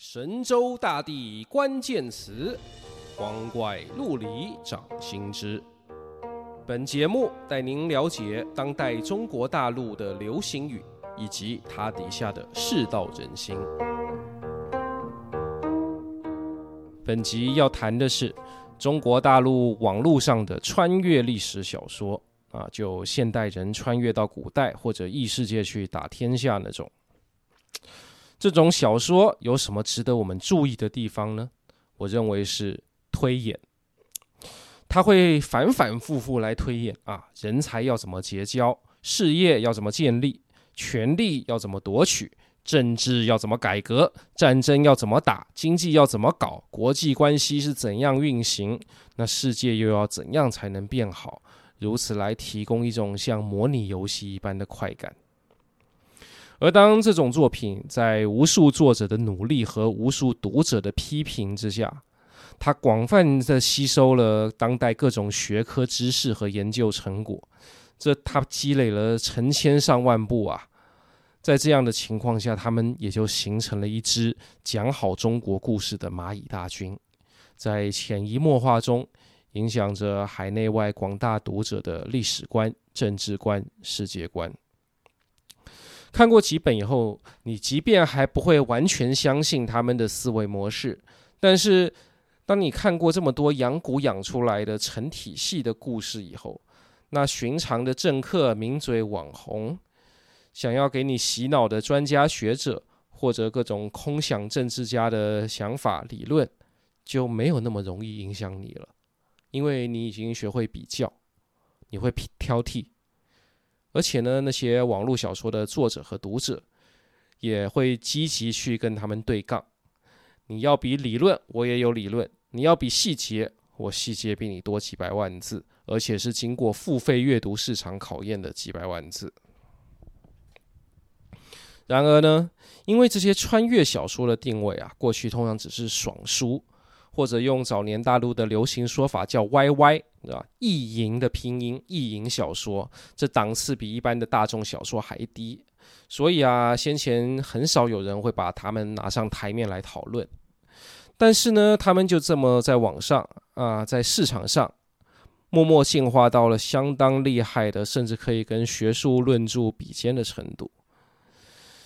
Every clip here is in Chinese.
神州大地关键词，光怪陆离掌心之。本节目带您了解当代中国大陆的流行语以及它底下的世道人心。本集要谈的是中国大陆网络上的穿越历史小说啊，就现代人穿越到古代或者异世界去打天下那种。这种小说有什么值得我们注意的地方呢？我认为是推演，他会反反复复来推演啊，人才要怎么结交，事业要怎么建立，权力要怎么夺取，政治要怎么改革，战争要怎么打，经济要怎么搞，国际关系是怎样运行，那世界又要怎样才能变好？如此来提供一种像模拟游戏一般的快感。而当这种作品在无数作者的努力和无数读者的批评之下，它广泛的吸收了当代各种学科知识和研究成果，这它积累了成千上万部啊！在这样的情况下，他们也就形成了一支讲好中国故事的蚂蚁大军，在潜移默化中影响着海内外广大读者的历史观、政治观、世界观。看过几本以后，你即便还不会完全相信他们的思维模式，但是当你看过这么多养蛊养出来的成体系的故事以后，那寻常的政客、名嘴、网红，想要给你洗脑的专家学者，或者各种空想政治家的想法理论，就没有那么容易影响你了，因为你已经学会比较，你会挑剔。而且呢，那些网络小说的作者和读者也会积极去跟他们对杠。你要比理论，我也有理论；你要比细节，我细节比你多几百万字，而且是经过付费阅读市场考验的几百万字。然而呢，因为这些穿越小说的定位啊，过去通常只是爽书。或者用早年大陆的流行说法叫 “YY”，对吧？意淫的拼音，意淫小说，这档次比一般的大众小说还低，所以啊，先前很少有人会把他们拿上台面来讨论。但是呢，他们就这么在网上啊，在市场上默默进化到了相当厉害的，甚至可以跟学术论著比肩的程度。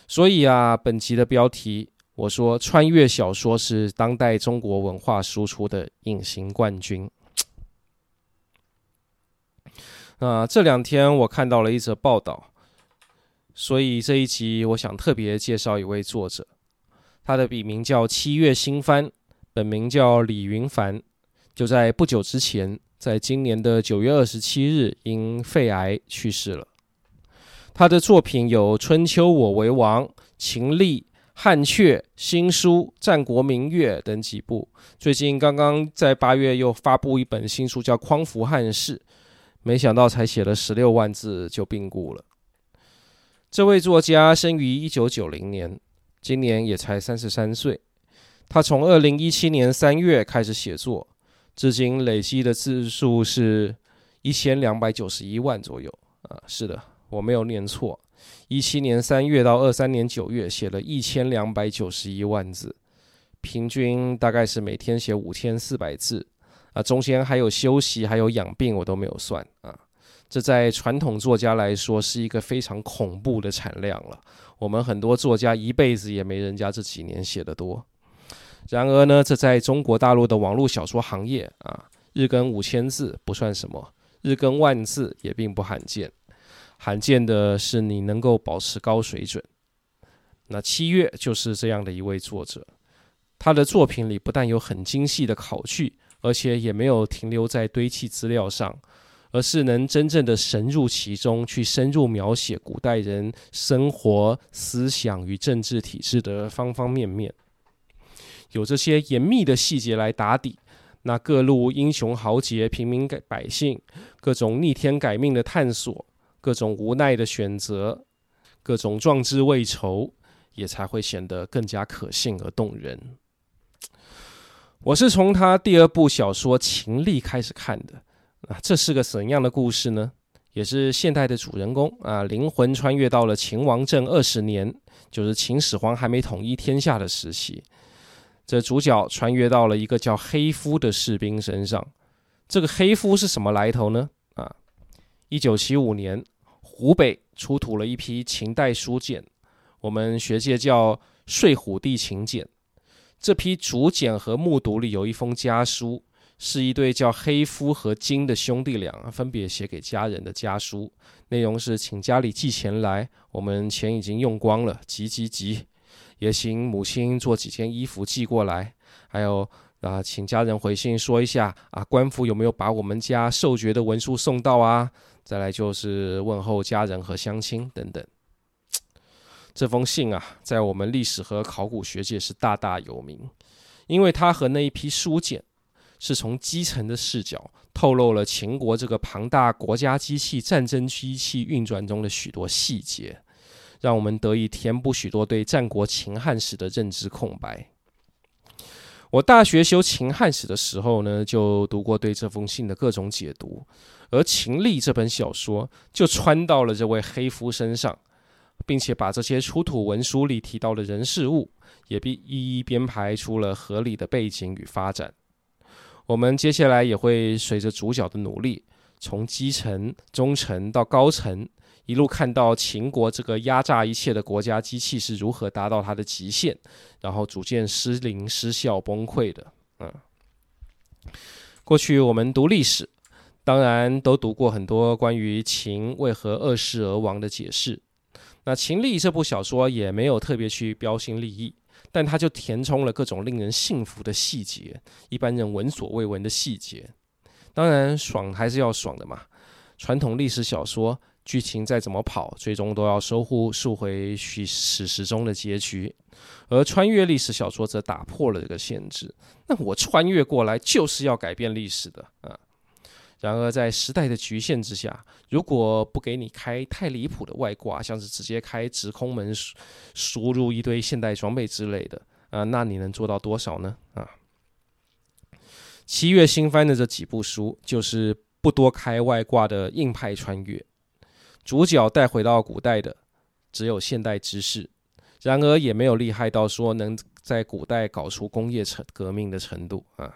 所以啊，本集的标题。我说，穿越小说是当代中国文化输出的隐形冠军。那这两天我看到了一则报道，所以这一集我想特别介绍一位作者，他的笔名叫七月新番，本名叫李云帆，就在不久之前，在今年的九月二十七日因肺癌去世了。他的作品有《春秋我为王》、《秦吏》。汉阙、新书、战国明月等几部，最近刚刚在八月又发布一本新书，叫《匡扶汉室》，没想到才写了十六万字就病故了。这位作家生于一九九零年，今年也才三十三岁。他从二零一七年三月开始写作，至今累积的字数是一千两百九十一万左右。啊，是的，我没有念错。一七年三月到二三年九月，写了一千两百九十一万字，平均大概是每天写五千四百字啊，中间还有休息，还有养病，我都没有算啊。这在传统作家来说是一个非常恐怖的产量了。我们很多作家一辈子也没人家这几年写的多。然而呢，这在中国大陆的网络小说行业啊，日更五千字不算什么，日更万字也并不罕见。罕见的是，你能够保持高水准。那七月就是这样的一位作者，他的作品里不但有很精细的考据，而且也没有停留在堆砌资料上，而是能真正的深入其中，去深入描写古代人生活、思想与政治体制的方方面面。有这些严密的细节来打底，那各路英雄豪杰、平民百姓，各种逆天改命的探索。各种无奈的选择，各种壮志未酬，也才会显得更加可信而动人。我是从他第二部小说《秦吏》开始看的啊，这是个怎样的故事呢？也是现代的主人公啊，灵魂穿越到了秦王政二十年，就是秦始皇还没统一天下的时期。这主角穿越到了一个叫黑夫的士兵身上。这个黑夫是什么来头呢？啊，一九七五年，湖北出土了一批秦代书简，我们学界叫《睡虎地秦简》。这批竹简和木牍里有一封家书，是一对叫黑夫和金的兄弟俩分别写给家人的家书，内容是请家里寄钱来，我们钱已经用光了，急急急。也请母亲做几件衣服寄过来，还有啊，请家人回信说一下啊，官府有没有把我们家授爵的文书送到啊？再来就是问候家人和乡亲等等。这封信啊，在我们历史和考古学界是大大有名，因为它和那一批书简是从基层的视角透露了秦国这个庞大国家机器、战争机器运转中的许多细节。让我们得以填补许多对战国秦汉史的认知空白。我大学修秦汉史的时候呢，就读过对这封信的各种解读，而《秦历》这本小说就穿到了这位黑夫身上，并且把这些出土文书里提到的人事物，也必一一编排出了合理的背景与发展。我们接下来也会随着主角的努力，从基层、中层到高层。一路看到秦国这个压榨一切的国家机器是如何达到它的极限，然后逐渐失灵、失效、崩溃的。嗯，过去我们读历史，当然都读过很多关于秦为何二世而亡的解释。那《秦历》这部小说也没有特别去标新立异，但它就填充了各种令人信服的细节，一般人闻所未闻的细节。当然，爽还是要爽的嘛。传统历史小说。剧情再怎么跑，最终都要收复溯回史史实中的结局。而穿越历史小说则打破了这个限制。那我穿越过来就是要改变历史的啊！然而在时代的局限之下，如果不给你开太离谱的外挂，像是直接开直空门输入一堆现代装备之类的啊，那你能做到多少呢？啊！七月新番的这几部书，就是不多开外挂的硬派穿越。主角带回到古代的只有现代知识，然而也没有厉害到说能在古代搞出工业成革命的程度啊。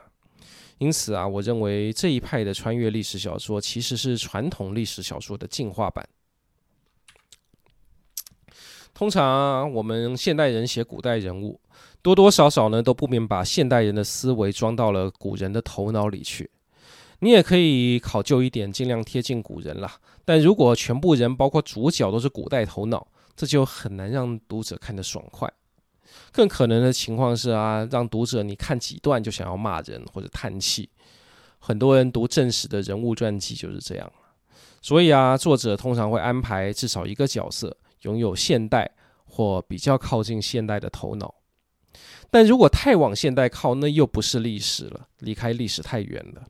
因此啊，我认为这一派的穿越历史小说其实是传统历史小说的进化版。通常，我们现代人写古代人物，多多少少呢都不免把现代人的思维装到了古人的头脑里去。你也可以考究一点，尽量贴近古人啦。但如果全部人，包括主角，都是古代头脑，这就很难让读者看得爽快。更可能的情况是啊，让读者你看几段就想要骂人或者叹气。很多人读正史的人物传记就是这样。所以啊，作者通常会安排至少一个角色拥有现代或比较靠近现代的头脑。但如果太往现代靠，那又不是历史了，离开历史太远了。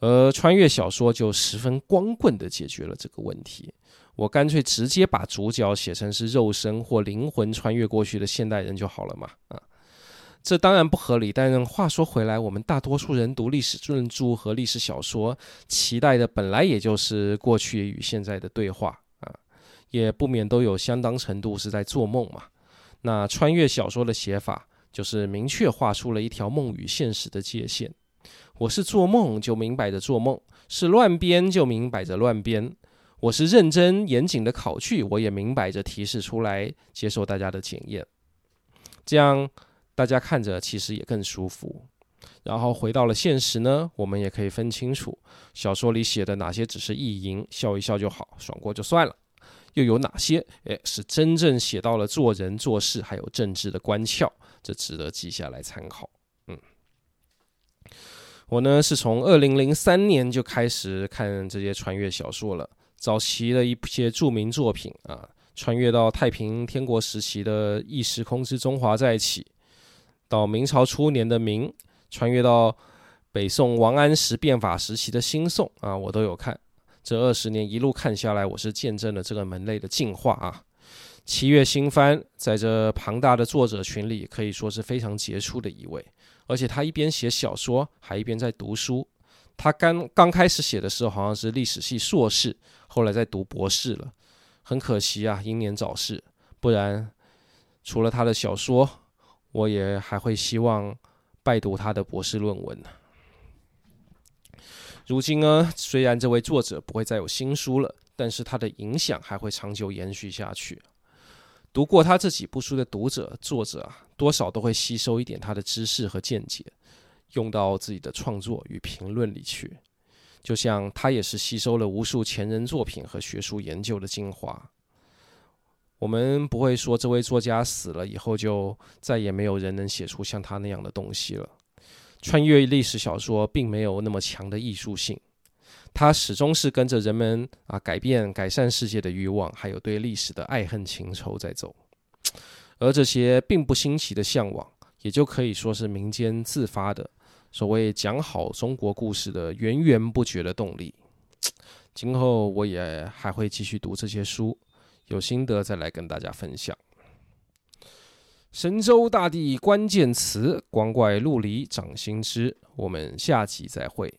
而穿越小说就十分光棍地解决了这个问题。我干脆直接把主角写成是肉身或灵魂穿越过去的现代人就好了嘛。啊，这当然不合理。但话说回来，我们大多数人读历史论著和历史小说，期待的本来也就是过去与现在的对话啊，也不免都有相当程度是在做梦嘛。那穿越小说的写法，就是明确画出了一条梦与现实的界限。我是做梦就明摆着做梦，是乱编就明摆着乱编。我是认真严谨的考据，我也明摆着提示出来，接受大家的检验。这样大家看着其实也更舒服。然后回到了现实呢，我们也可以分清楚小说里写的哪些只是意淫，笑一笑就好，爽过就算了；又有哪些诶是真正写到了做人做事还有政治的关窍，这值得记下来参考。我呢是从二零零三年就开始看这些穿越小说了，早期的一些著名作品啊，穿越到太平天国时期的异时空之中华再起，到明朝初年的明，穿越到北宋王安石变法时期的新宋啊，我都有看。这二十年一路看下来，我是见证了这个门类的进化啊。七月新番在这庞大的作者群里，可以说是非常杰出的一位。而且他一边写小说，还一边在读书。他刚刚开始写的时候，好像是历史系硕士，后来在读博士了。很可惜啊，英年早逝。不然，除了他的小说，我也还会希望拜读他的博士论文呢。如今呢，虽然这位作者不会再有新书了，但是他的影响还会长久延续下去。读过他这几部书的读者、作者啊，多少都会吸收一点他的知识和见解，用到自己的创作与评论里去。就像他也是吸收了无数前人作品和学术研究的精华。我们不会说这位作家死了以后就再也没有人能写出像他那样的东西了。穿越历史小说并没有那么强的艺术性，它始终是跟着人们啊改变、改善世界的欲望，还有对历史的爱恨情仇在走。而这些并不新奇的向往，也就可以说是民间自发的。所谓讲好中国故事的源源不绝的动力，今后我也还会继续读这些书，有心得再来跟大家分享。神州大地关键词，光怪陆离，掌心之。我们下集再会。